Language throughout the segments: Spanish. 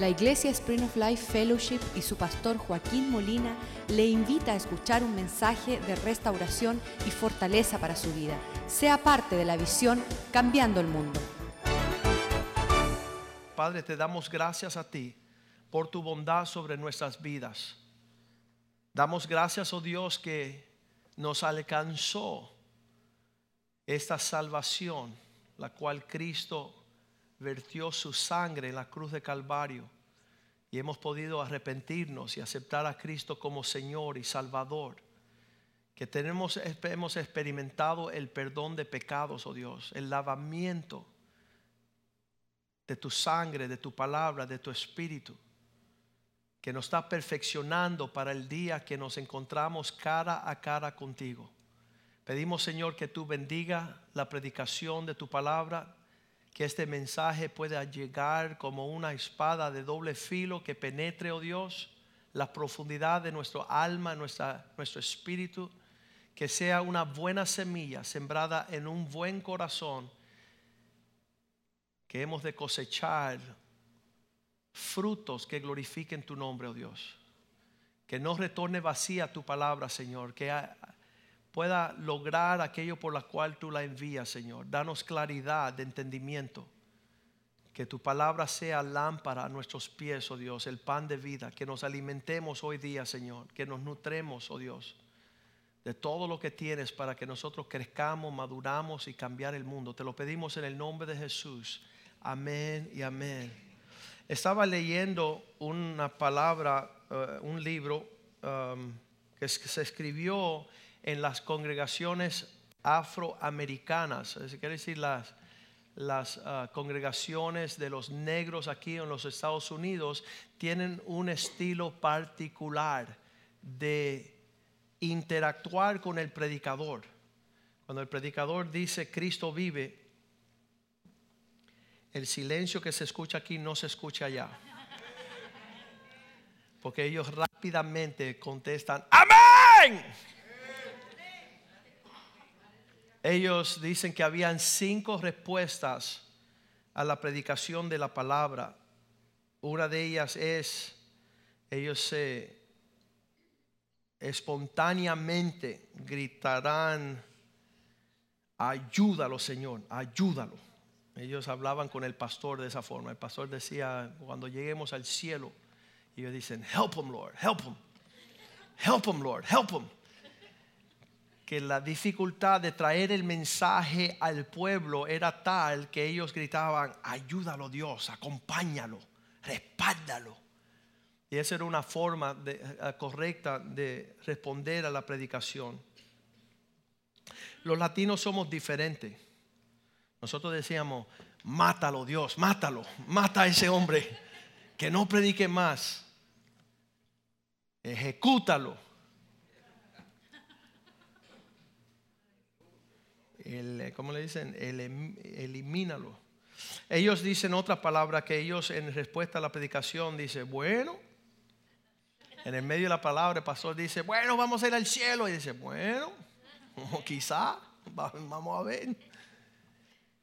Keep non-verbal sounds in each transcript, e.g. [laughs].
La Iglesia Spring of Life Fellowship y su pastor Joaquín Molina le invita a escuchar un mensaje de restauración y fortaleza para su vida. Sea parte de la visión Cambiando el Mundo. Padre, te damos gracias a ti por tu bondad sobre nuestras vidas. Damos gracias, oh Dios, que nos alcanzó esta salvación, la cual Cristo vertió su sangre en la cruz de Calvario y hemos podido arrepentirnos y aceptar a Cristo como Señor y Salvador. Que tenemos, hemos experimentado el perdón de pecados, oh Dios, el lavamiento de tu sangre, de tu palabra, de tu espíritu, que nos está perfeccionando para el día que nos encontramos cara a cara contigo. Pedimos, Señor, que tú bendiga la predicación de tu palabra, que este mensaje pueda llegar como una espada de doble filo que penetre, oh Dios, la profundidad de nuestro alma, nuestra, nuestro espíritu, que sea una buena semilla sembrada en un buen corazón, que hemos de cosechar frutos que glorifiquen tu nombre, oh Dios. Que no retorne vacía tu palabra, Señor, que pueda lograr aquello por la cual tú la envías, Señor. Danos claridad de entendimiento. Que tu palabra sea lámpara a nuestros pies, oh Dios, el pan de vida. Que nos alimentemos hoy día, Señor. Que nos nutremos, oh Dios, de todo lo que tienes para que nosotros crezcamos, maduramos y cambiar el mundo. Te lo pedimos en el nombre de Jesús. Amén y amén. Estaba leyendo una palabra, eh, un libro um, que se escribió en las congregaciones afroamericanas, es quiere decir las, las ah, congregaciones de los negros aquí en los Estados Unidos tienen un estilo particular de interactuar con el predicador. Cuando el predicador dice Cristo vive, el silencio que se escucha aquí no se escucha allá. Porque ellos rápidamente contestan, amén. Ellos dicen que habían cinco respuestas a la predicación de la palabra. Una de ellas es, ellos se espontáneamente gritarán, ayúdalo Señor, ayúdalo. Ellos hablaban con el pastor de esa forma. El pastor decía, cuando lleguemos al cielo, ellos dicen, help him Lord, help him, help him Lord, help him que la dificultad de traer el mensaje al pueblo era tal que ellos gritaban, ayúdalo Dios, acompáñalo, respáldalo. Y esa era una forma eh, correcta de responder a la predicación. Los latinos somos diferentes. Nosotros decíamos, mátalo Dios, mátalo, mata a ese hombre, que no predique más, ejecútalo el, eh, ¿cómo le dicen? El, em, elimínalo. Ellos dicen otra palabra que ellos en respuesta a la predicación dicen, bueno, en el medio de la palabra el pastor dice, bueno, vamos a ir al cielo. Y dice, bueno, [laughs] quizá, vamos a ver.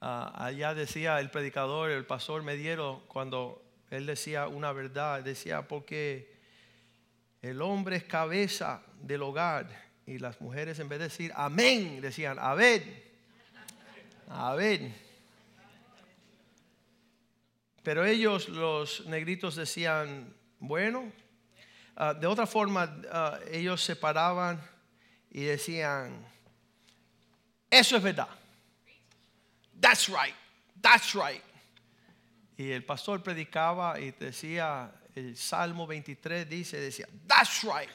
Ah, allá decía el predicador, el pastor Mediero, cuando él decía una verdad, decía, porque el hombre es cabeza del hogar y las mujeres en vez de decir amén, decían, a ver. A ver. Pero ellos, los negritos, decían, bueno, ah, de otra forma, ah, ellos se paraban y decían, eso es verdad. That's right, that's right. Y el pastor predicaba y decía, el Salmo 23 dice, decía, that's right,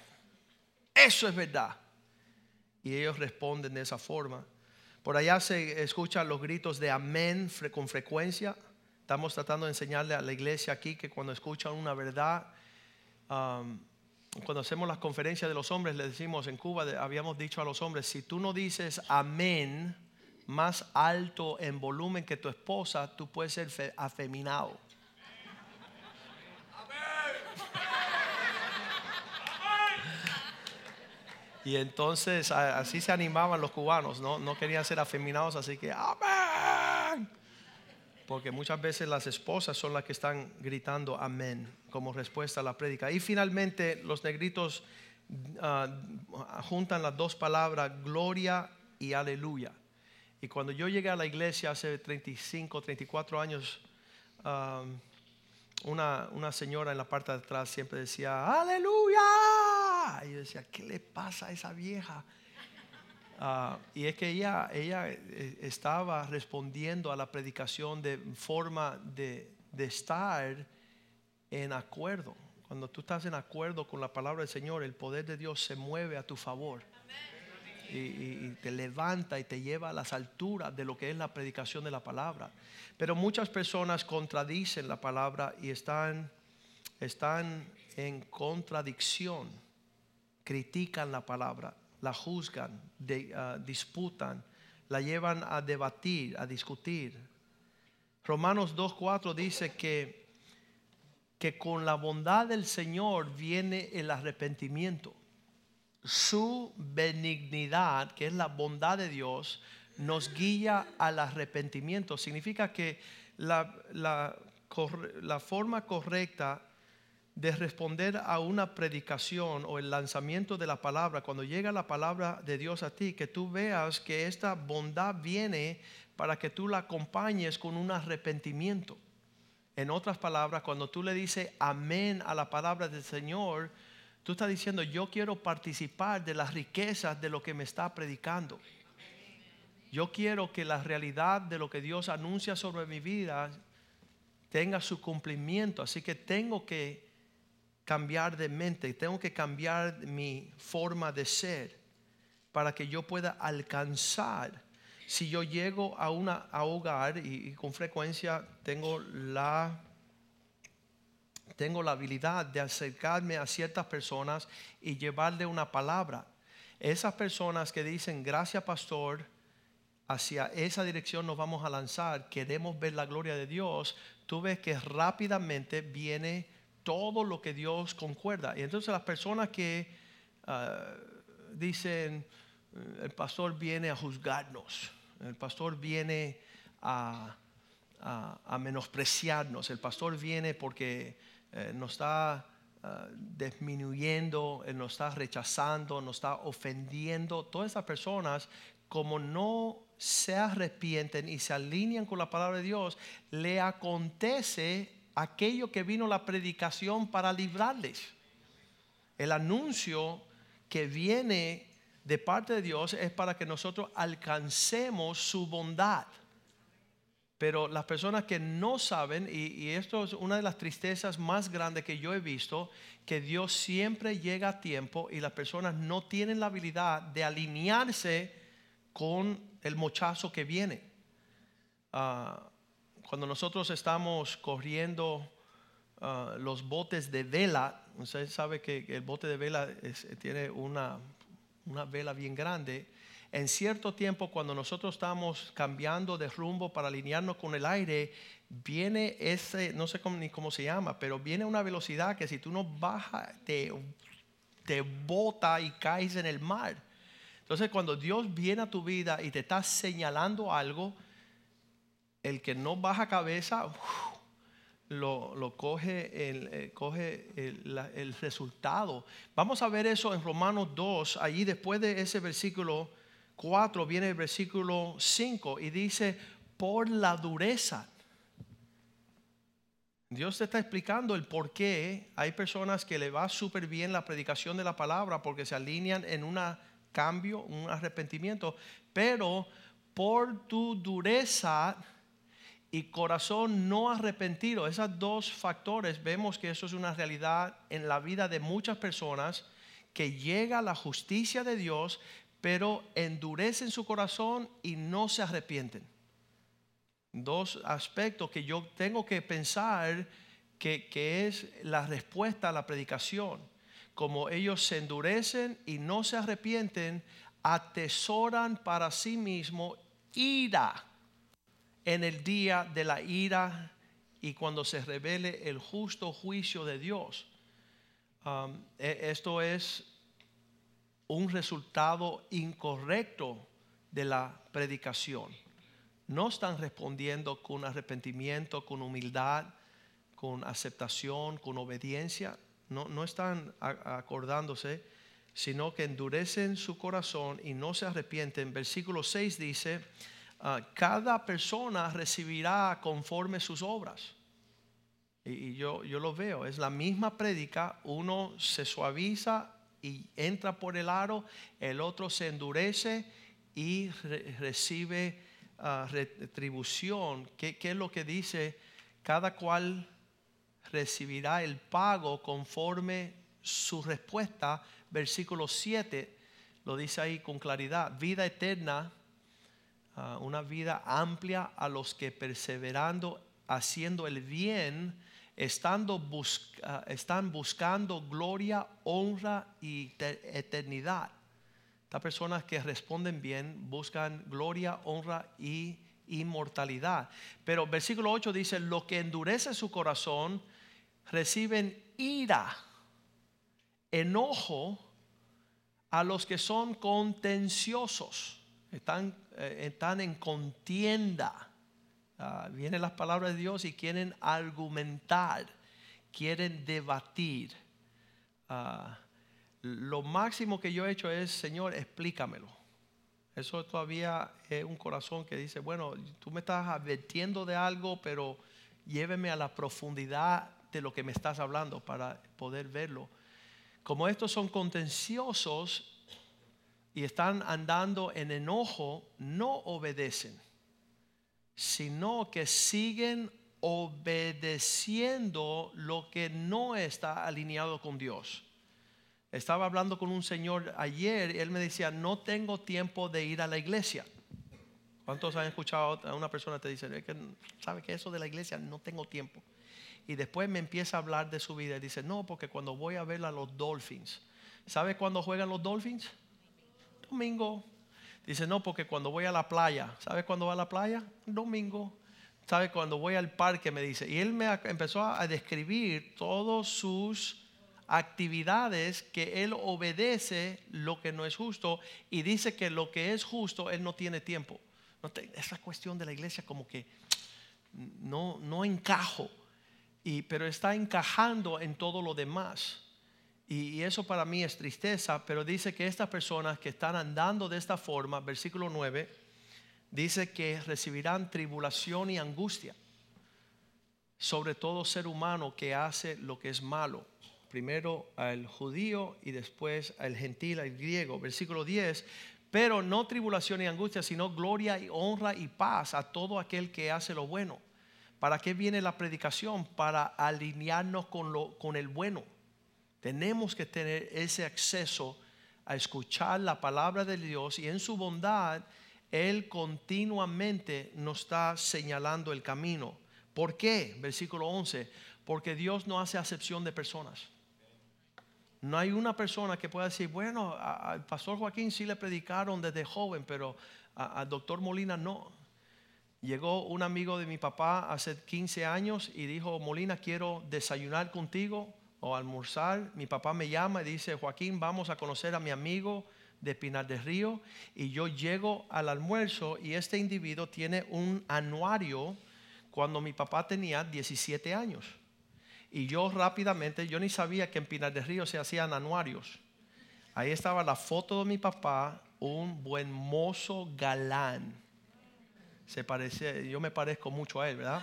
eso es verdad. Y ellos responden de esa forma. Por allá se escuchan los gritos de amén con frecuencia. Estamos tratando de enseñarle a la iglesia aquí que cuando escuchan una verdad, cuando hacemos las conferencias de los hombres, le decimos en Cuba, habíamos dicho a los hombres, si tú no dices amén más alto en volumen que tu esposa, tú puedes ser afeminado. Y entonces así se animaban los cubanos, no, no querían ser afeminados, así que amén. porque muchas veces las esposas son las que están gritando amén como respuesta a la prédica. Y finalmente los negritos ah, juntan las dos palabras gloria y aleluya. Y cuando yo llegué a la iglesia hace 35, 34 años, ah, una, una, señora en la parte de atrás siempre decía, aleluya. Y yo decía, ¿qué le pasa a esa vieja? Ah, y es que ella, ella eh, estaba respondiendo a la predicación de forma de, de, estar en acuerdo. Cuando tú estás en acuerdo con la palabra del Señor, el poder de Dios se mueve a tu favor. Y, y, te levanta y te lleva a las alturas de lo que es la predicación de la palabra. Pero muchas personas contradicen la palabra y están, están en contradicción, critican la palabra la juzgan, ah, disputan, la llevan a debatir, a discutir. Romanos 2.4 dice que, que con la bondad del Señor viene el arrepentimiento. Su benignidad, que es la bondad de Dios, nos guía al arrepentimiento. Significa que la, la, la forma correcta de responder a una predicación o el lanzamiento de la palabra, cuando llega la palabra de Dios a ti, que tú veas que esta bondad viene para que tú la acompañes con un arrepentimiento. En otras palabras, cuando tú le dices amén a la palabra del Señor, tú estás diciendo, yo quiero participar de las riquezas de lo que me está predicando. Yo quiero que la realidad de lo que Dios anuncia sobre mi vida tenga su cumplimiento. Así que tengo que cambiar de mente, tengo que cambiar mi forma de ser para que yo pueda alcanzar. Si yo llego a un hogar y, con frecuencia tengo la tengo la habilidad de acercarme a ciertas personas y llevarle una palabra. Esas personas que dicen, gracias pastor, hacia esa dirección nos vamos a lanzar, queremos ver la gloria de Dios, tú ves que rápidamente viene todo lo que Dios concuerda. Y entonces las personas que ah, dicen, el pastor viene a juzgarnos, el pastor viene a, menospreciarnos, el pastor viene porque eh, nos está ah, disminuyendo, nos está rechazando, nos está ofendiendo. Todas esas personas, como no se arrepienten y se alinean con la palabra de Dios, le acontece aquello que vino la predicación para librarles. El anuncio que viene de parte de Dios es para que nosotros alcancemos su bondad. Pero las personas que no saben, y, esto es una de las tristezas más grandes que yo he visto, que Dios siempre llega a tiempo y las personas no tienen la habilidad de alinearse con el mochazo que viene. Ah, cuando nosotros estamos corriendo ah, los botes de vela, usted sabe que el bote de vela tiene una, una vela bien grande. En cierto tiempo, cuando nosotros estamos cambiando de rumbo para alinearnos con el aire, viene ese, no sé cómo, ni cómo se llama, pero viene una velocidad que si tú no bajas, te, te bota y caes en el mar. Entonces, cuando Dios viene a tu vida y te está señalando algo, el que no baja cabeza, lo, coge, el, eh, coge el, resultado. Vamos a ver eso en Romanos 2, allí después de ese versículo 4 viene el versículo 5 y dice, por la dureza. Dios te está explicando el por qué hay personas que le va súper bien la predicación de la palabra porque se alinean en un cambio, un arrepentimiento, pero por tu dureza y corazón no arrepentido. Esos dos factores vemos que eso es una realidad en la vida de muchas personas que llega la justicia de Dios, pero endurecen su corazón y no se arrepienten. Dos aspectos que yo tengo que pensar que, que es la respuesta a la predicación. Como ellos se endurecen y no se arrepienten, atesoran para sí mismo ira en el día de la ira y cuando se revele el justo juicio de Dios. Um, e, esto es un resultado incorrecto de la predicación. no están respondiendo con arrepentimiento, con humildad, con aceptación, con obediencia, no, no están acordándose, sino que endurecen su corazón y no se arrepienten. Versículo 6 dice, ah, cada persona recibirá conforme sus obras. Y, yo, yo lo veo, es la misma prédica, uno se suaviza y entra por el aro, el otro se endurece y recibe uh, retribución. ¿Qué, ¿Qué es lo que dice? Cada cual recibirá el pago conforme su respuesta. Versículo 7 lo dice ahí con claridad. Vida eterna, una vida amplia a los que perseverando, haciendo el bien, estando busca, están buscando gloria, honra y eternidad. Estas personas que responden bien buscan gloria, honra y inmortalidad. Pero versículo 8 dice, lo que endurece su corazón reciben ira, enojo a los que son contenciosos, están, eh, están en contienda Ah, vienen las palabras de Dios y quieren argumentar, quieren debatir. Ah, lo máximo que yo he hecho es, Señor, explícamelo. Eso todavía es un corazón que dice, bueno, tú me estás advirtiendo de algo, pero lléveme a la profundidad de lo que me estás hablando para poder verlo. Como estos son contenciosos y están andando en enojo, no obedecen sino que siguen obedeciendo lo que no está alineado con Dios. Estaba hablando con un señor ayer y él me decía, no tengo tiempo de ir a la iglesia. ¿Cuántos han escuchado a una persona te dice, que, sabe que eso de la iglesia no tengo tiempo? Y después me empieza a hablar de su vida y dice, no, porque cuando voy a ver a los Dolphins, ¿sabe cuándo juegan los Dolphins? Domingo. Dice, no, porque cuando voy a la playa, ¿sabe cuándo va a la playa? Domingo. ¿Sabe cuando voy al parque? Me dice. Y él me empezó a describir todas sus actividades que él obedece lo que no es justo y dice que lo que es justo él no tiene tiempo. Esa cuestión de la iglesia como que no, no encajo, y, pero está encajando en todo lo demás. Y, eso para mí es tristeza, pero dice que estas personas que están andando de esta forma, versículo 9, dice que recibirán tribulación y angustia sobre todo ser humano que hace lo que es malo. Primero al judío y después al gentil, al griego. Versículo 10, pero no tribulación y angustia, sino gloria y honra y paz a todo aquel que hace lo bueno. ¿Para qué viene la predicación? Para alinearnos con, lo, con el bueno tenemos que tener ese acceso a escuchar la palabra de Dios y en su bondad Él continuamente nos está señalando el camino. ¿Por qué? Versículo 11. Porque Dios no hace acepción de personas. No hay una persona que pueda decir, bueno, al pastor Joaquín sí le predicaron desde joven, pero al doctor Molina no. Llegó un amigo de mi papá hace 15 años y dijo, Molina, quiero desayunar contigo o almorzar, mi papá me llama y dice, Joaquín, vamos a conocer a mi amigo de Pinar del Río. Y yo llego al almuerzo y este individuo tiene un anuario cuando mi papá tenía 17 años. Y yo rápidamente, yo ni sabía que en Pinar del Río se hacían anuarios. Ahí estaba la foto de mi papá, un buen mozo galán. Se parece, yo me parezco mucho a él, ¿verdad?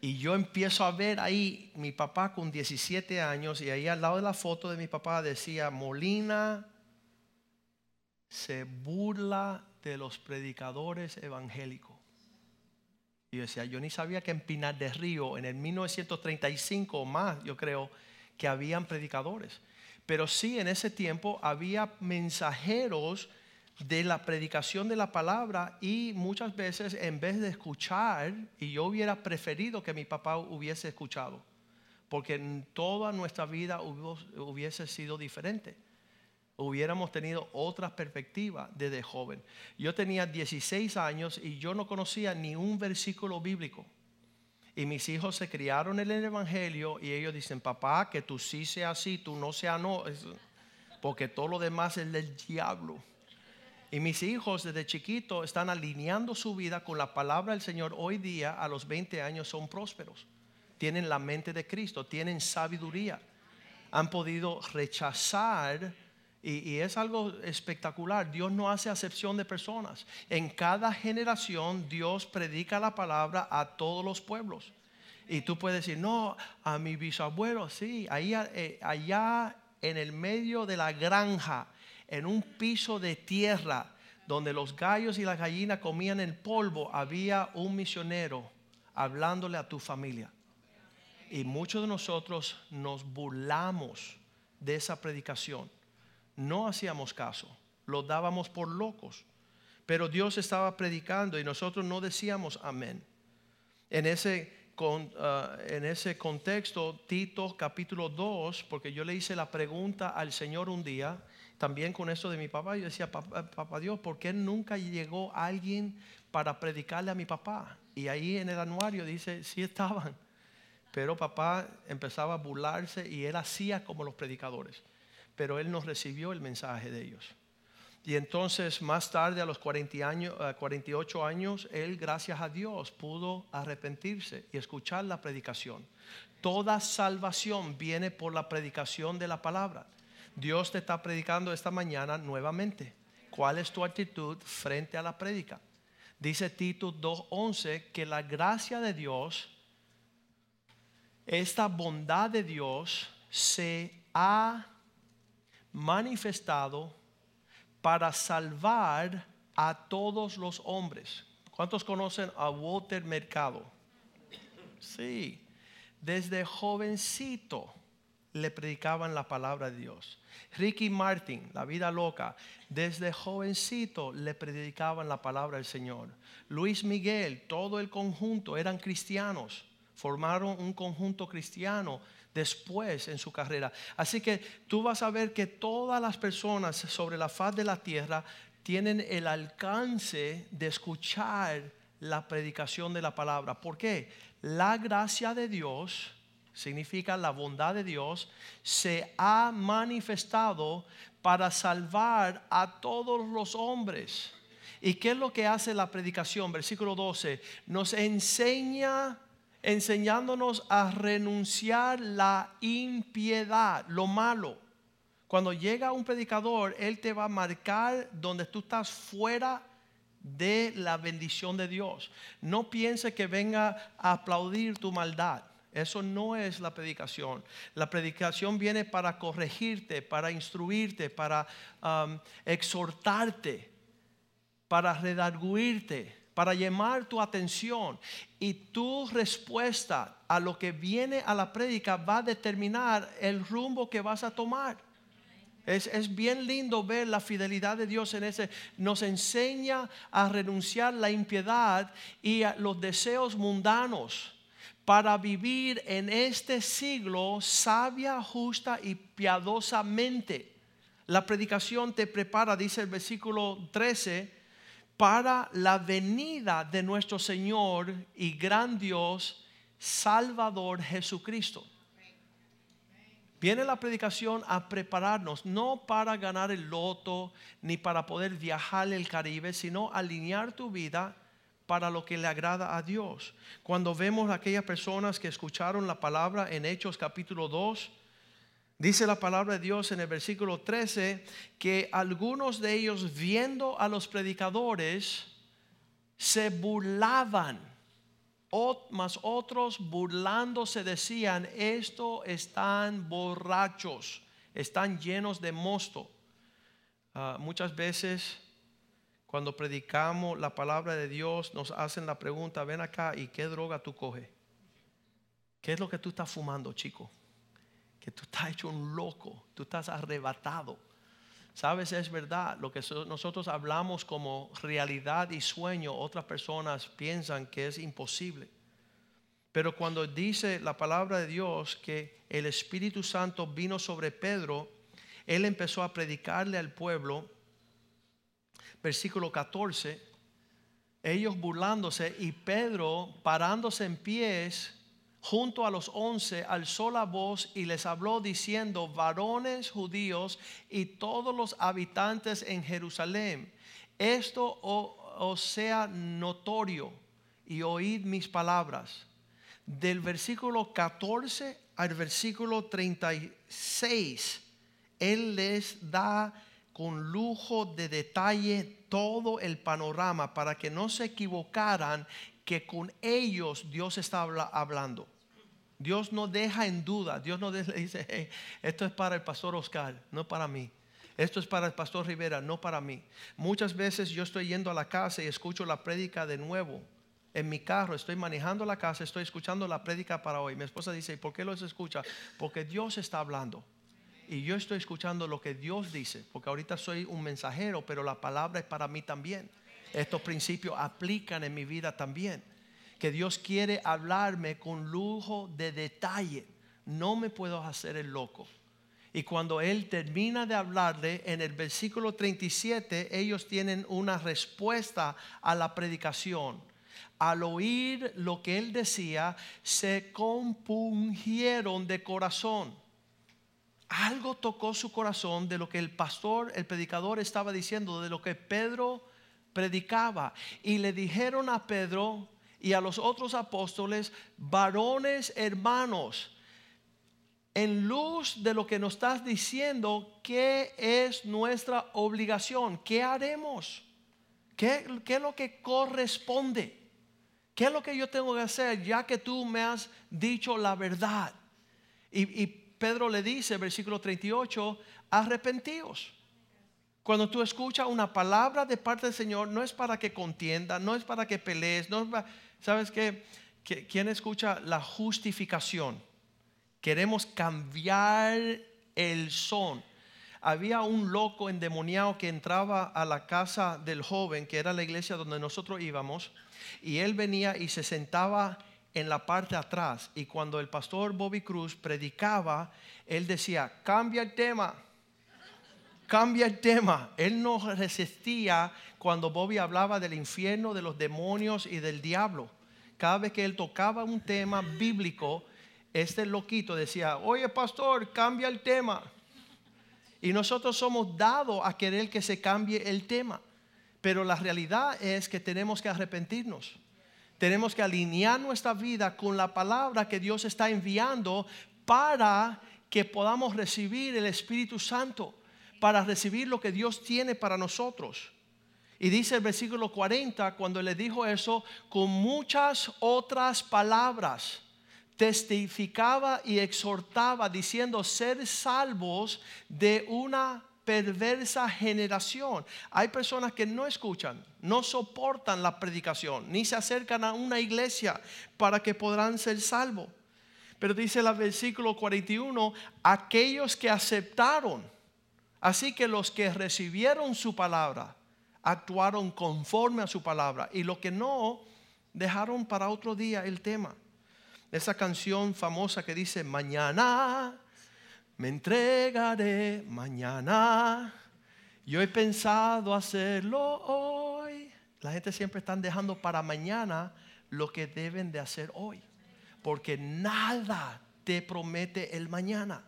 Y yo empiezo a ver ahí mi papá con 17 años y ahí al lado de la foto de mi papá decía, Molina se burla de los predicadores evangélicos. Y decía, yo ni sabía que en Pinar de Río, en el 1935 o más, yo creo, que habían predicadores. Pero sí, en ese tiempo había mensajeros de la predicación de la palabra y muchas veces en vez de escuchar, y yo hubiera preferido que mi papá hubiese escuchado, porque en toda nuestra vida hubiese sido diferente. Hubiéramos tenido otra perspectiva desde joven. Yo tenía 16 años y yo no conocía ni un versículo bíblico. Y mis hijos se criaron en el Evangelio y ellos dicen, papá, que tú sí seas así, tú no seas no, porque todo lo demás es del diablo. Y mis hijos desde chiquito están alineando su vida con la palabra del Señor. Hoy día, a los 20 años, son prósperos. Tienen la mente de Cristo, tienen sabiduría. Han podido rechazar, y, es algo espectacular, Dios no hace acepción de personas. En cada generación Dios predica la palabra a todos los pueblos. Y tú puedes decir, no, a mi bisabuelo, sí, allá, eh, allá en el medio de la granja, en un piso de tierra, donde los gallos y las gallinas comían el polvo, había un misionero hablándole a tu familia. Y muchos de nosotros nos burlamos de esa predicación. No hacíamos caso, lo dábamos por locos. Pero Dios estaba predicando y nosotros no decíamos amén. En ese Ah, en ese contexto, Tito capítulo 2, porque yo le hice la pregunta al Señor un día, también con eso de mi papá, yo decía, papá, Dios, ¿por qué nunca llegó alguien para predicarle a mi papá? Y ahí en el anuario dice, sí estaban, pero papá empezaba a burlarse y él hacía como los predicadores, pero él no recibió el mensaje de ellos. Y entonces más tarde, a los 40 años, 48 años, él, gracias a Dios, pudo arrepentirse y escuchar la predicación. Toda salvación viene por la predicación de la palabra. Dios te está predicando esta mañana nuevamente. ¿Cuál es tu actitud frente a la prédica? Dice Tito 2.11 que la gracia de Dios, esta bondad de Dios se ha manifestado para salvar a todos los hombres. ¿Cuántos conocen a Walter Mercado? Sí, desde jovencito le predicaban la palabra de Dios. Ricky Martin, la vida loca, desde jovencito le predicaban la palabra del Señor. Luis Miguel, todo el conjunto eran cristianos, formaron un conjunto cristiano después en su carrera. Así que tú vas a ver que todas las personas sobre la faz de la tierra tienen el alcance de escuchar la predicación de la palabra. ¿Por qué? La gracia de Dios significa la bondad de Dios, se ha manifestado para salvar a todos los hombres. ¿Y qué es lo que hace la predicación? Versículo 12, nos enseña enseñándonos a renunciar la impiedad, lo malo. Cuando llega un predicador, él te va a marcar donde tú estás fuera de la bendición de Dios. No piense que venga a aplaudir tu maldad. Eso no es la predicación. La predicación viene para corregirte, para instruirte, para um, exhortarte, para redarguirte para llamar tu atención y tu respuesta a lo que viene a la prédica va a determinar el rumbo que vas a tomar. Es, es, bien lindo ver la fidelidad de Dios en ese. Nos enseña a renunciar la impiedad y a los deseos mundanos para vivir en este siglo sabia, justa y piadosamente. La predicación te prepara, dice el versículo 13 para la venida de nuestro Señor y gran Dios, Salvador Jesucristo. Viene la predicación a prepararnos, no para ganar el loto, ni para poder viajar el Caribe, sino alinear tu vida para lo que le agrada a Dios. Cuando vemos a aquellas personas que escucharon la palabra en Hechos capítulo 2, Dice la palabra de Dios en el versículo 13 que algunos de ellos viendo a los predicadores se burlaban, mas otros burlándose decían, esto están borrachos, están llenos de mosto. Ah, muchas veces cuando predicamos la palabra de Dios nos hacen la pregunta, ven acá y qué droga tú coges. ¿Qué es lo que tú estás fumando, chico? que tú estás hecho un loco, tú estás arrebatado. Sabes, es verdad, lo que nosotros hablamos como realidad y sueño, otras personas piensan que es imposible. Pero cuando dice la palabra de Dios que el Espíritu Santo vino sobre Pedro, él empezó a predicarle al pueblo, versículo 14, ellos burlándose y Pedro parándose en pies, junto a los once alzó la voz y les habló diciendo, varones judíos y todos los habitantes en Jerusalén, esto os sea notorio y oíd mis palabras. Del versículo 14 al versículo 36, Él les da con lujo de detalle todo el panorama para que no se equivocaran que con ellos Dios está hablando. Dios no deja en duda, Dios no dice, esto es para el pastor Oscar, no para mí. Esto es para el pastor Rivera, no para mí. Muchas veces yo estoy yendo a la casa y escucho la prédica de nuevo. En mi carro, estoy manejando la casa, estoy escuchando la prédica para hoy. Mi esposa dice, ¿por qué los escucha? Porque Dios está hablando. Y yo estoy escuchando lo que Dios dice, porque ahorita soy un mensajero, pero la palabra es para mí también. Estos principios aplican en mi vida también. Que Dios quiere hablarme con lujo de detalle. No me puedo hacer el loco. Y cuando Él termina de hablarle, en el versículo 37, ellos tienen una respuesta a la predicación. Al oír lo que Él decía, se compungieron de corazón. Algo tocó su corazón de lo que el pastor, el predicador estaba diciendo, de lo que Pedro predicaba. Y le dijeron a Pedro y a los otros apóstoles, varones hermanos, en luz de lo que nos estás diciendo, ¿qué es nuestra obligación? ¿Qué haremos? ¿Qué, es lo que corresponde? ¿Qué es lo que yo tengo que hacer ya que tú me has dicho la verdad? Y Pedro le dice, versículo 38, arrepentíos. Cuando tú escuchas una palabra de parte del Señor, no es para que contienda, no es para que pelees, no ¿sabes qué? ¿Quién escucha la justificación? Queremos cambiar el son. Había un loco endemoniado que entraba a la casa del joven, que era la iglesia donde nosotros íbamos, y él venía y se sentaba en la parte de atrás. Y cuando el pastor Bobby Cruz predicaba, él decía, cambia el tema, cambia el tema. Él no resistía cuando Bobby hablaba del infierno, de los demonios y del diablo. Cada vez que él tocaba un tema bíblico, este loquito decía, oye pastor, cambia el tema. Y nosotros somos dados a querer que se cambie el tema. Pero la realidad es que tenemos que arrepentirnos. Tenemos que alinear nuestra vida con la palabra que Dios está enviando para que podamos recibir el Espíritu Santo, para recibir lo que Dios tiene para nosotros. Y dice el versículo 40, cuando le dijo eso, con muchas otras palabras testificaba y exhortaba diciendo ser salvos de una perversa generación. Hay personas que no escuchan, no soportan la predicación, ni se acercan a una iglesia para que podrán ser salvos. Pero dice el versículo 41, aquellos que aceptaron, así que los que recibieron su palabra, actuaron conforme a su palabra, y los que no, dejaron para otro día el tema esa canción famosa que dice, mañana me entregaré, mañana yo he pensado hacerlo hoy. La gente siempre está dejando para mañana lo que deben de hacer hoy, porque nada te promete el mañana.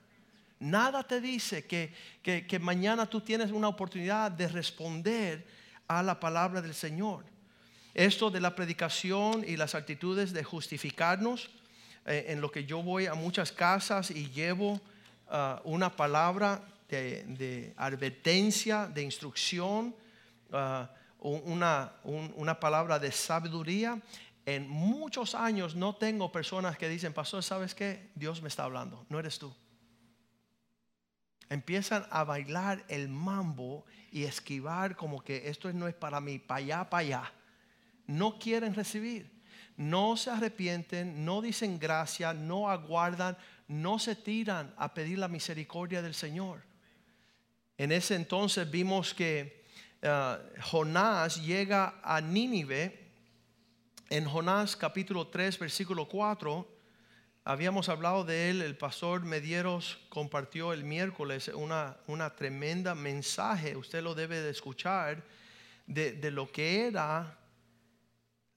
Nada te dice que, que, que mañana tú tienes una oportunidad de responder a la palabra del Señor. Esto de la predicación y las actitudes de justificarnos eh, en lo que yo voy a muchas casas y llevo ah, una palabra de, advertencia, de instrucción, ah, una, una palabra de sabiduría. En muchos años no tengo personas que dicen, pastor, ¿sabes qué? Dios me está hablando, no eres tú. Empiezan a bailar el mambo y esquivar como que esto no es para mí, para allá, para allá. No quieren recibir no se arrepienten, no dicen gracia, no aguardan, no se tiran a pedir la misericordia del Señor. En ese entonces vimos que uh, Jonás llega a Nínive. En Jonás capítulo 3, versículo 4, habíamos hablado de él, el pastor Medieros compartió el miércoles una, una tremenda mensaje, usted lo debe de escuchar, de, de lo que era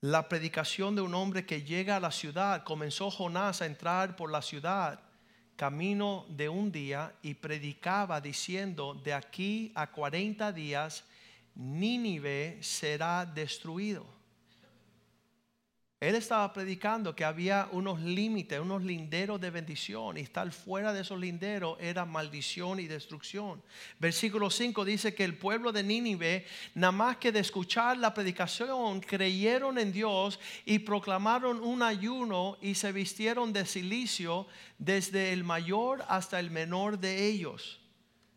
la predicación de un hombre que llega a la ciudad. Comenzó Jonás a entrar por la ciudad camino de un día y predicaba diciendo, de aquí a 40 días Nínive será destruido. Él estaba predicando que había unos límites, unos linderos de bendición y estar fuera de esos linderos era maldición y destrucción. Versículo 5 dice que el pueblo de Nínive, nada más que de escuchar la predicación, creyeron en Dios y proclamaron un ayuno y se vistieron de silicio desde el mayor hasta el menor de ellos.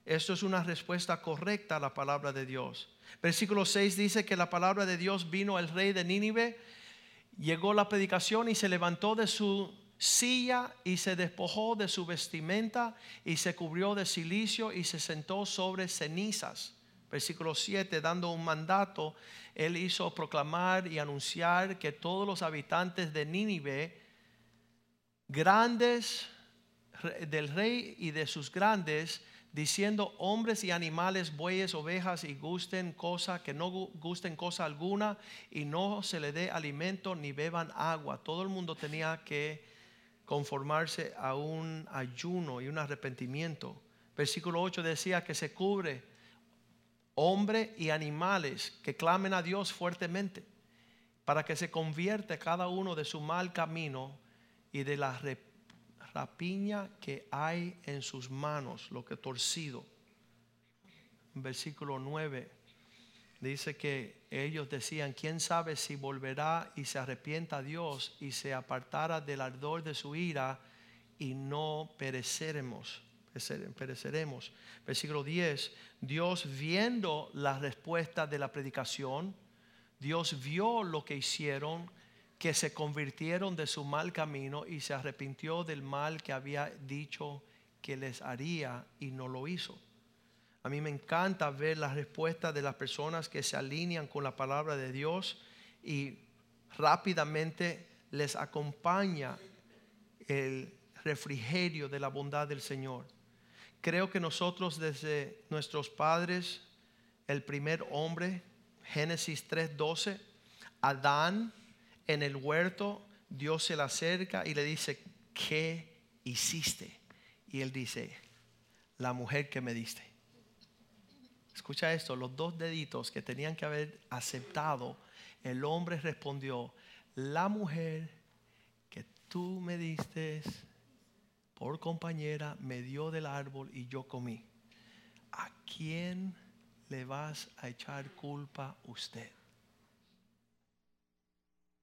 Esto es una respuesta correcta a la palabra de Dios. Versículo 6 dice que la palabra de Dios vino al rey de Nínive llegó la predicación y se levantó de su silla y se despojó de su vestimenta y se cubrió de silicio y se sentó sobre cenizas. Versículo 7, dando un mandato, él hizo proclamar y anunciar que todos los habitantes de Nínive, grandes del rey y de sus grandes, diciendo hombres y animales, bueyes, ovejas y gusten cosa, que no gusten cosa alguna y no se le dé alimento ni beban agua. Todo el mundo tenía que conformarse a un ayuno y un arrepentimiento. Versículo 8 decía que se cubre hombre y animales que clamen a Dios fuertemente para que se convierta cada uno de su mal camino y de la piña que hay en sus manos, lo que torcido. Versículo 9 dice que ellos decían, ¿quién sabe si volverá y se arrepienta a Dios y se apartara del ardor de su ira y no pereceremos? Pereceremos. Versículo 10, Dios viendo la respuesta de la predicación, Dios vio lo que hicieron que se convirtieron de su mal camino y se arrepintió del mal que había dicho que les haría y no lo hizo. A mí me encanta ver la respuesta de las personas que se alinean con la palabra de Dios y rápidamente les acompaña el refrigerio de la bondad del Señor. Creo que nosotros desde nuestros padres, el primer hombre, Génesis 3:12, Adán, en el huerto, Dios se le acerca y le dice, ¿qué hiciste? Y él dice, la mujer que me diste. Escucha esto, los dos deditos que tenían que haber aceptado, el hombre respondió, la mujer que tú me diste por compañera me dio del árbol y yo comí. ¿A quién le vas a echar culpa usted?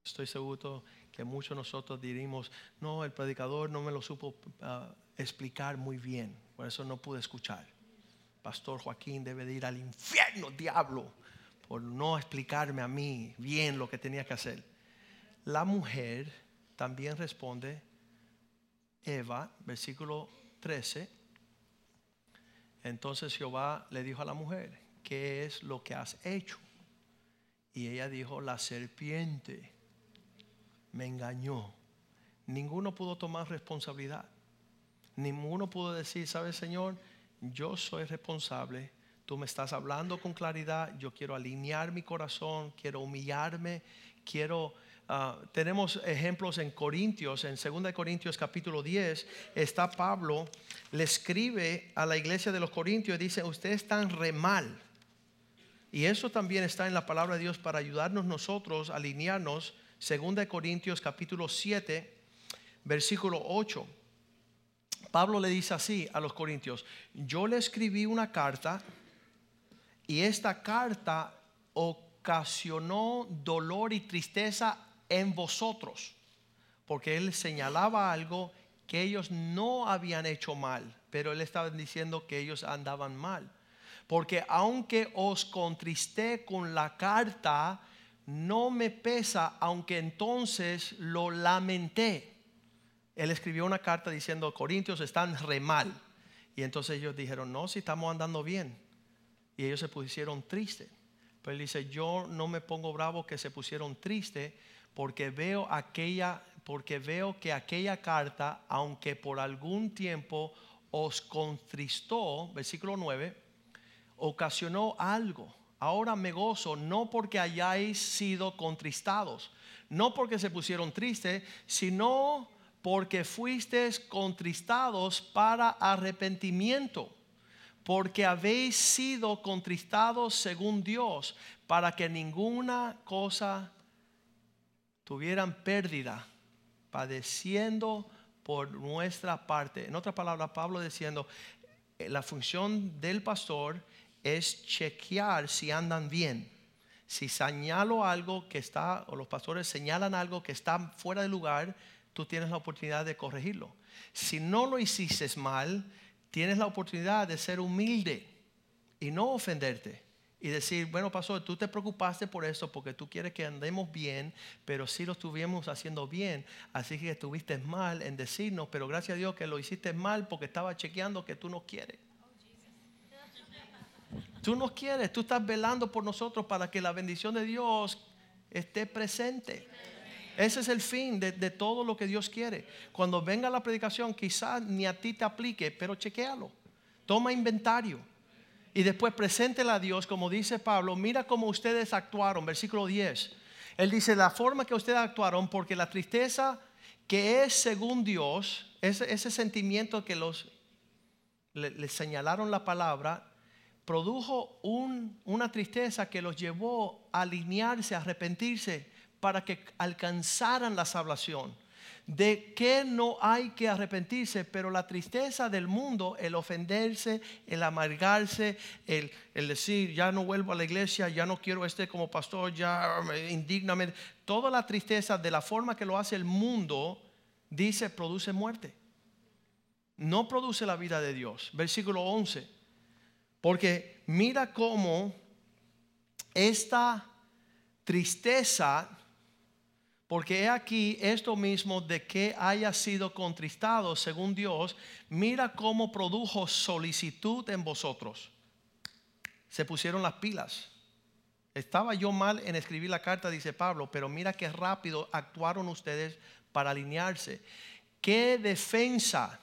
Estoy seguro que muchos de nosotros diríamos, no, el predicador no me lo supo ah, explicar muy bien, por eso no pude escuchar. Pastor Joaquín debe de ir al infierno, diablo, por no explicarme a mí bien lo que tenía que hacer. La mujer también responde, Eva, versículo 13. Entonces Jehová le dijo a la mujer, ¿qué es lo que has hecho? Y ella dijo, la serpiente me engañó. Ninguno pudo tomar responsabilidad. Ninguno pudo decir, ¿sabes, Señor? Yo soy responsable. Tú me estás hablando con claridad. Yo quiero alinear mi corazón. Quiero humillarme. Quiero... Ah, tenemos ejemplos en Corintios, en 2 Corintios capítulo 10, está Pablo, le escribe a la iglesia de los Corintios y dice, ustedes están re mal. Y eso también está en la palabra de Dios para ayudarnos nosotros a alinearnos Segunda de Corintios capítulo 7, versículo 8. Pablo le dice así a los corintios, yo le escribí una carta y esta carta ocasionó dolor y tristeza en vosotros, porque él señalaba algo que ellos no habían hecho mal, pero él estaba diciendo que ellos andaban mal. Porque aunque os contristé con la carta, no me pesa, aunque entonces lo lamenté. Él escribió una carta diciendo, Corintios están re mal. Y entonces ellos dijeron, no, si estamos andando bien. Y ellos se pusieron tristes. Pero él dice, yo no me pongo bravo que se pusieron tristes porque veo aquella, porque veo que aquella carta, aunque por algún tiempo os contristó, versículo 9, ocasionó algo Ahora me gozo no porque hayáis sido contristados, no porque se pusieron tristes, sino porque fuisteis contristados para arrepentimiento, porque habéis sido contristados según Dios, para que ninguna cosa tuvieran pérdida, padeciendo por nuestra parte. En otras palabras, Pablo diciendo, la función del pastor es chequear si andan bien. Si señalo algo que está, o los pastores señalan algo que está fuera de lugar, tú tienes la oportunidad de corregirlo. Si no lo hiciste mal, tienes la oportunidad de ser humilde y no ofenderte. Y decir, bueno, pastor, tú te preocupaste por eso porque tú quieres que andemos bien, pero sí lo estuvimos haciendo bien. Así que estuviste mal en decirnos, pero gracias a Dios que lo hiciste mal porque estaba chequeando que tú no quieres. Tú no quieres, tú estás velando por nosotros para que la bendición de Dios esté presente. Ese es el fin de, todo lo que Dios quiere. Cuando venga la predicación, quizás ni a ti te aplique, pero chequéalo. Toma inventario. Y después preséntela a Dios, como dice Pablo, mira cómo ustedes actuaron, versículo 10. Él dice, la forma que ustedes actuaron, porque la tristeza que es según Dios, ese, ese sentimiento que los les señalaron la palabra, produjo una tristeza que los llevó a alinearse, a arrepentirse para que alcanzaran la salvación. De que no hay que arrepentirse, pero la tristeza del mundo, el ofenderse, el amargarse, el, decir, ya no vuelvo a la iglesia, ya no quiero este como pastor, ya indignamente, toda la tristeza de la forma que lo hace el mundo, dice, produce muerte. No produce la vida de Dios. Versículo 11. Porque mira cómo esta tristeza porque he aquí esto mismo de que haya sido contristado según Dios, mira cómo produjo solicitud en vosotros. Se pusieron las pilas. Estaba yo mal en escribir la carta, dice Pablo, pero mira qué rápido actuaron ustedes para alinearse. Qué defensa.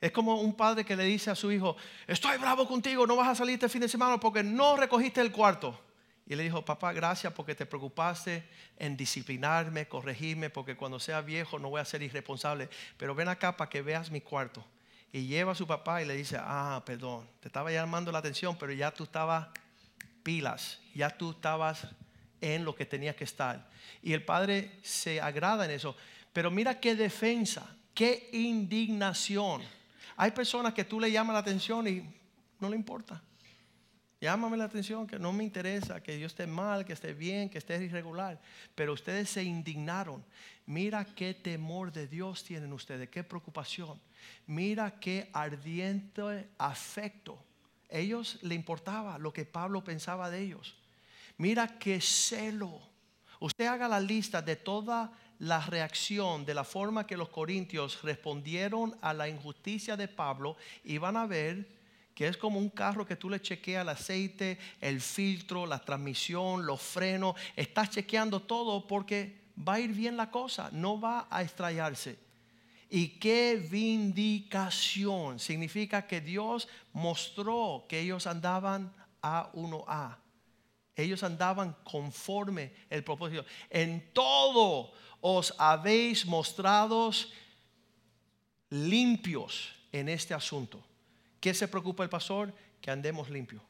Es como un padre que le dice a su hijo, estoy bravo contigo, no vas a salir este fin de semana porque no recogiste el cuarto. Y le dijo, papá, gracias porque te preocupaste en disciplinarme, corregirme, porque cuando sea viejo no voy a ser irresponsable. Pero ven acá para que veas mi cuarto. Y lleva a su papá y le dice, ah, perdón, te estaba llamando la atención, pero ya tú estabas pilas, ya tú estabas en lo que tenías que estar. Y el padre se agrada en eso. Pero mira qué defensa, qué indignación. Hay personas que tú le llamas la atención y no le importa. Llámame la atención que no me interesa que yo esté mal, que esté bien, que esté irregular. Pero ustedes se indignaron. Mira qué temor de Dios tienen ustedes, qué preocupación. Mira qué ardiente afecto. Ellos le importaba lo que Pablo pensaba de ellos. Mira qué celo. Usted haga la lista de toda la reacción, de la forma que los corintios respondieron a la injusticia de Pablo y van a ver que es como un carro que tú le chequeas el aceite, el filtro, la transmisión, los frenos, estás chequeando todo porque va a ir bien la cosa, no va a estrellarse. Y qué vindicación significa que Dios mostró que ellos andaban a 1A. Ellos andaban conforme el propósito. En todo os habéis mostrado limpios en este asunto. ¿Qué se preocupa el pastor? Que andemos limpios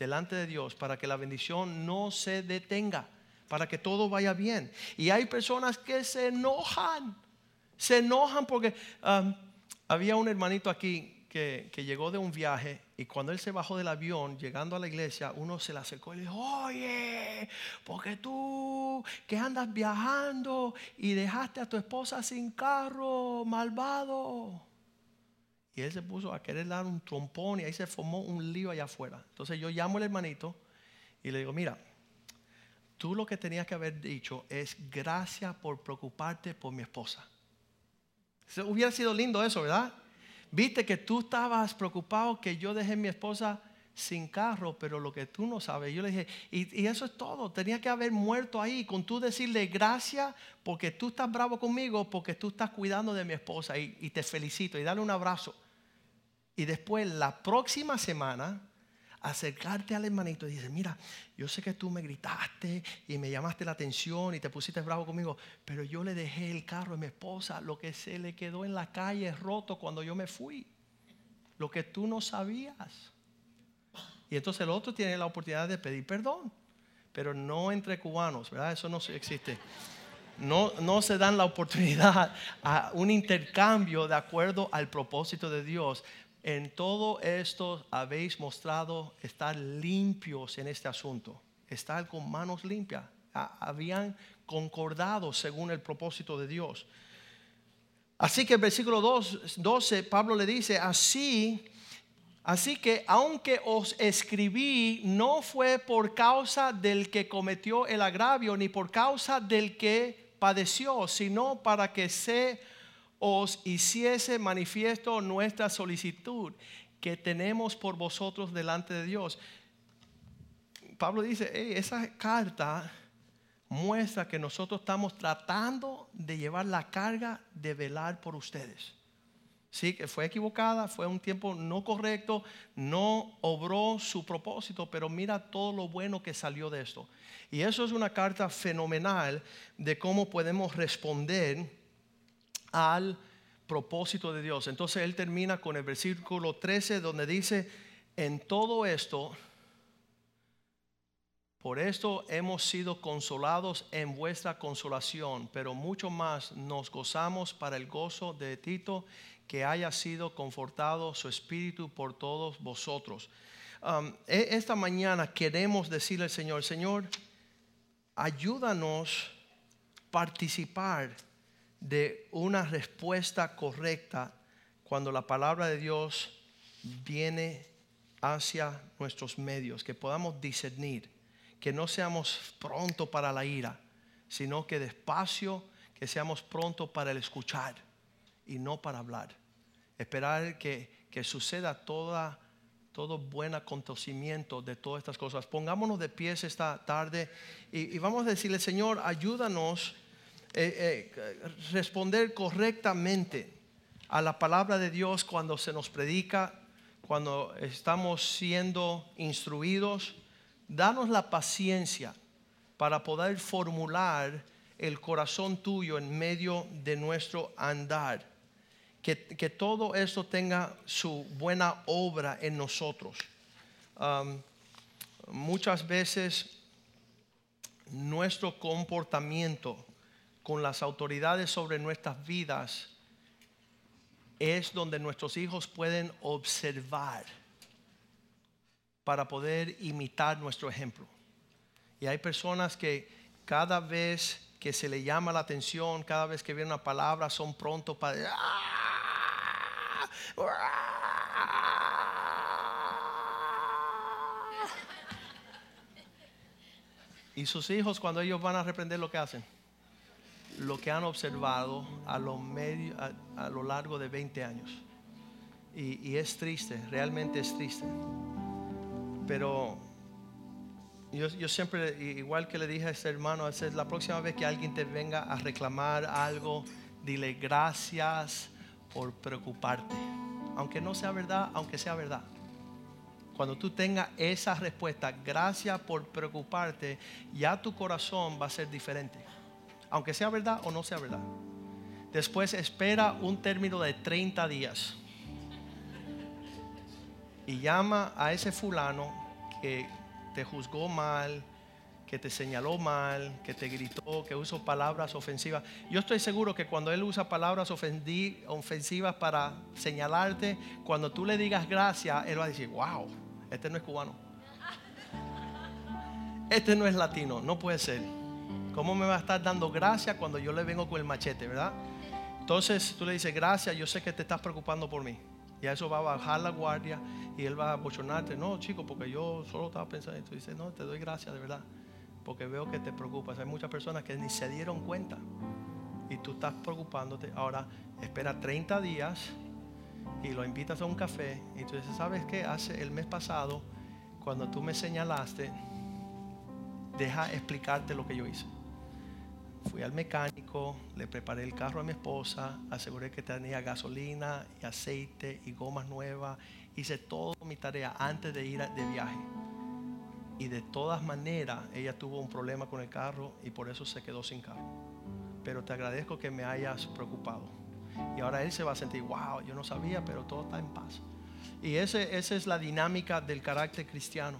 delante de Dios para que la bendición no se detenga, para que todo vaya bien. Y hay personas que se enojan, se enojan porque um, había un hermanito aquí que, que, llegó de un viaje y cuando él se bajó del avión, llegando a la iglesia, uno se le acercó y le dijo, oye, porque tú que andas viajando y dejaste a tu esposa sin carro, malvado. Y él se puso a querer dar un trompón y ahí se formó un lío allá afuera. Entonces yo llamo al hermanito y le digo, mira, tú lo que tenías que haber dicho es gracias por preocuparte por mi esposa. Hubiera sido lindo eso, ¿verdad? Viste que tú estabas preocupado que yo dejé a mi esposa sin carro, pero lo que tú no sabes, yo le dije, y, eso es todo, tenía que haber muerto ahí, con tú decirle gracias porque tú estás bravo conmigo, porque tú estás cuidando de mi esposa. Y, y te felicito y darle un abrazo. Y después la próxima semana acercarte al hermanito y dice, mira, yo sé que tú me gritaste y me llamaste la atención y te pusiste bravo conmigo, pero yo le dejé el carro a mi esposa, lo que se le quedó en la calle roto cuando yo me fui, lo que tú no sabías. Y entonces el otro tiene la oportunidad de pedir perdón. Pero no entre cubanos, ¿verdad? Eso no existe. No, no se dan la oportunidad a un intercambio de acuerdo al propósito de Dios. En todo esto habéis mostrado estar limpios en este asunto, estar con manos limpias. Habían concordado según el propósito de Dios. Así que el versículo 12, Pablo le dice, así, así que aunque os escribí, no fue por causa del que cometió el agravio, ni por causa del que padeció, sino para que se os hiciese manifiesto nuestra solicitud que tenemos por vosotros delante de Dios. Pablo dice, esa carta muestra que nosotros estamos tratando de llevar la carga de velar por ustedes. Sí, que fue equivocada, fue un tiempo no correcto, no obró su propósito, pero mira todo lo bueno que salió de esto. Y eso es una carta fenomenal de cómo podemos responder al propósito de Dios. Entonces él termina con el versículo 13 donde dice, en todo esto por esto hemos sido consolados en vuestra consolación, pero mucho más nos gozamos para el gozo de Tito, que haya sido confortado su espíritu por todos vosotros. Um, e, esta mañana queremos decirle al Señor, Señor, ayúdanos participar de una respuesta correcta cuando la palabra de Dios viene hacia nuestros medios, que podamos discernir que no seamos pronto para la ira, sino que despacio, que seamos pronto para el escuchar y no para hablar. Esperar que, suceda toda, todo buen acontecimiento de todas estas cosas. Pongámonos de pies esta tarde y, vamos a decirle, Señor, ayúdanos eh, eh, responder correctamente a la palabra de Dios cuando se nos predica, cuando estamos siendo instruidos danos la paciencia para poder formular el corazón tuyo en medio de nuestro andar. Que, todo esto tenga su buena obra en nosotros. muchas veces nuestro comportamiento con las autoridades sobre nuestras vidas es donde nuestros hijos pueden observar para poder imitar nuestro ejemplo. Y hay personas que cada vez que se le llama la atención, cada vez que viene una palabra, son prontos para... Y sus hijos cuando ellos van a reprender lo que hacen, lo que han observado a lo, medio, a, lo largo de 20 años. y es triste, realmente es triste. Pero yo, siempre, igual que le dije a ese hermano, la próxima vez que alguien te venga a reclamar algo, dile gracias por preocuparte. Aunque no sea verdad, aunque sea verdad. Cuando tú tengas esa respuesta, gracias por preocuparte, ya tu corazón va a ser diferente. Aunque sea verdad o no sea verdad. Después espera un término de 30 días y llama a ese fulano que te juzgó mal, que te señaló mal, que te gritó, que usó palabras ofensivas. Yo estoy seguro que cuando él usa palabras ofensivas para señalarte, cuando tú le digas gracias, él va a decir, wow, este no es cubano. Este no es latino, no puede ser. ¿Cómo me va a estar dando gracias cuando yo le vengo con el machete, verdad? Entonces tú le dices, gracias, yo sé que te estás preocupando por mí. Y a eso va a bajar la guardia y él va a bochornarte. No, chico, porque yo solo estaba pensando esto. Dice, no, te doy gracias de verdad. Porque veo que te preocupas. Hay muchas personas que ni se dieron cuenta. Y tú estás preocupándote. Ahora, espera 30 días y lo invitas a un café. Y tú dices, ¿sabes qué? Hace el mes pasado, cuando tú me señalaste, deja explicarte lo que yo hice. Fui al mecánico, le preparé el carro a mi esposa, aseguré que tenía gasolina y aceite y gomas nuevas. Hice toda mi tarea antes de ir de viaje. Y de todas maneras, ella tuvo un problema con el carro y por eso se quedó sin carro. Pero te agradezco que me hayas preocupado. Y ahora él se va a sentir, wow, yo no sabía, pero todo está en paz. Y ese, esa es la dinámica del carácter cristiano.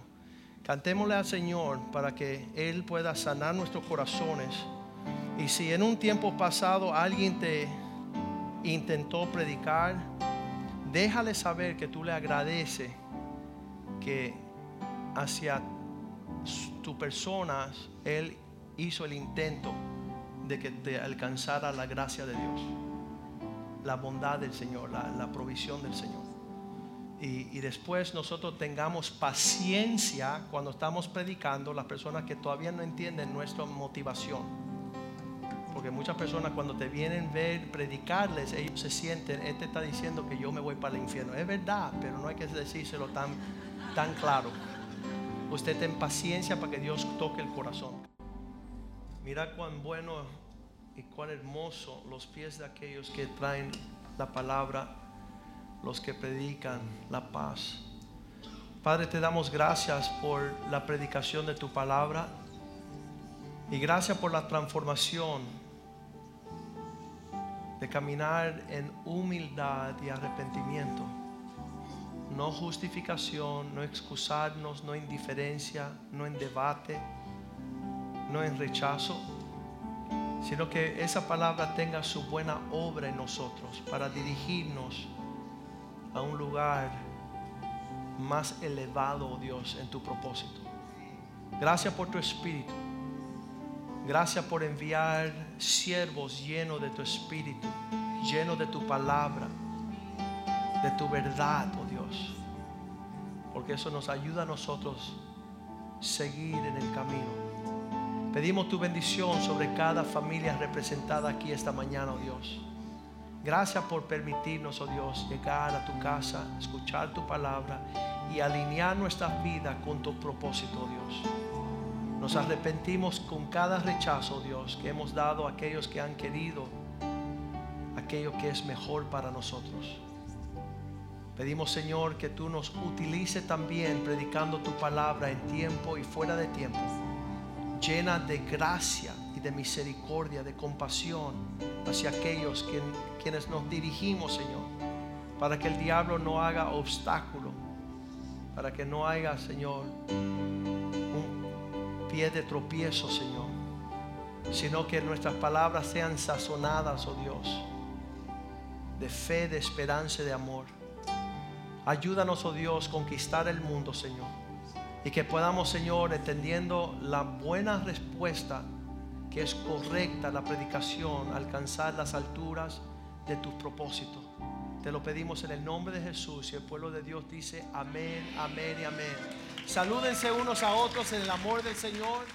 Cantémosle al Señor para que Él pueda sanar nuestros corazones. Y si en un tiempo pasado alguien te intentó predicar, déjale saber que tú le agradeces que hacia tu persona Él hizo el intento de que te alcanzara la gracia de Dios, la bondad del Señor, la, provisión del Señor. Y, y, después nosotros tengamos paciencia cuando estamos predicando, las personas que todavía no entienden nuestra motivación. Porque muchas personas cuando te vienen a ver predicarles, ellos se sienten, este está diciendo que yo me voy para el infierno. Es verdad, pero no hay que decírselo tan, tan claro. Usted ten paciencia para que Dios toque el corazón. Mira cuán bueno y cuán hermoso los pies de aquellos que traen la palabra, los que predican la paz. Padre, te damos gracias por la predicación de tu palabra y gracias por la transformación de caminar en humildad y arrepentimiento. No justificación, no excusarnos, no indiferencia, no en debate no en rechazo, sino que esa palabra tenga su buena obra en nosotros para dirigirnos a un lugar más elevado, oh Dios, en tu propósito. Gracias por tu espíritu. Gracias por enviar siervos llenos de tu espíritu, llenos de tu palabra, de tu verdad, oh Dios. Porque eso nos ayuda a nosotros seguir en el camino. Pedimos tu bendición sobre cada familia representada aquí esta mañana, oh Dios. Gracias por permitirnos, oh Dios, llegar a tu casa, escuchar tu palabra y alinear nuestras vidas con tu propósito, oh Dios. Nos arrepentimos con cada rechazo, Dios, que hemos dado a aquellos que han querido aquello que es mejor para nosotros. Pedimos, Señor, que tú nos utilices también predicando tu palabra en tiempo y fuera de tiempo llena de gracia y de misericordia, de compasión hacia aquellos quienes nos dirigimos, Señor, para que el diablo no haga obstáculo, para que no haya, Señor, pie de tropiezo, Señor, sino que nuestras palabras sean sazonadas, oh Dios, de fe, de esperanza y de amor. Ayúdanos, oh Dios, conquistar el mundo, Señor y que podamos, Señor, entendiendo la buena respuesta que es correcta la predicación, alcanzar las alturas de tus propósitos. Te lo pedimos en el nombre de Jesús y el pueblo de Dios dice amén, amén y amén. Salúdense unos a otros en el amor del Señor.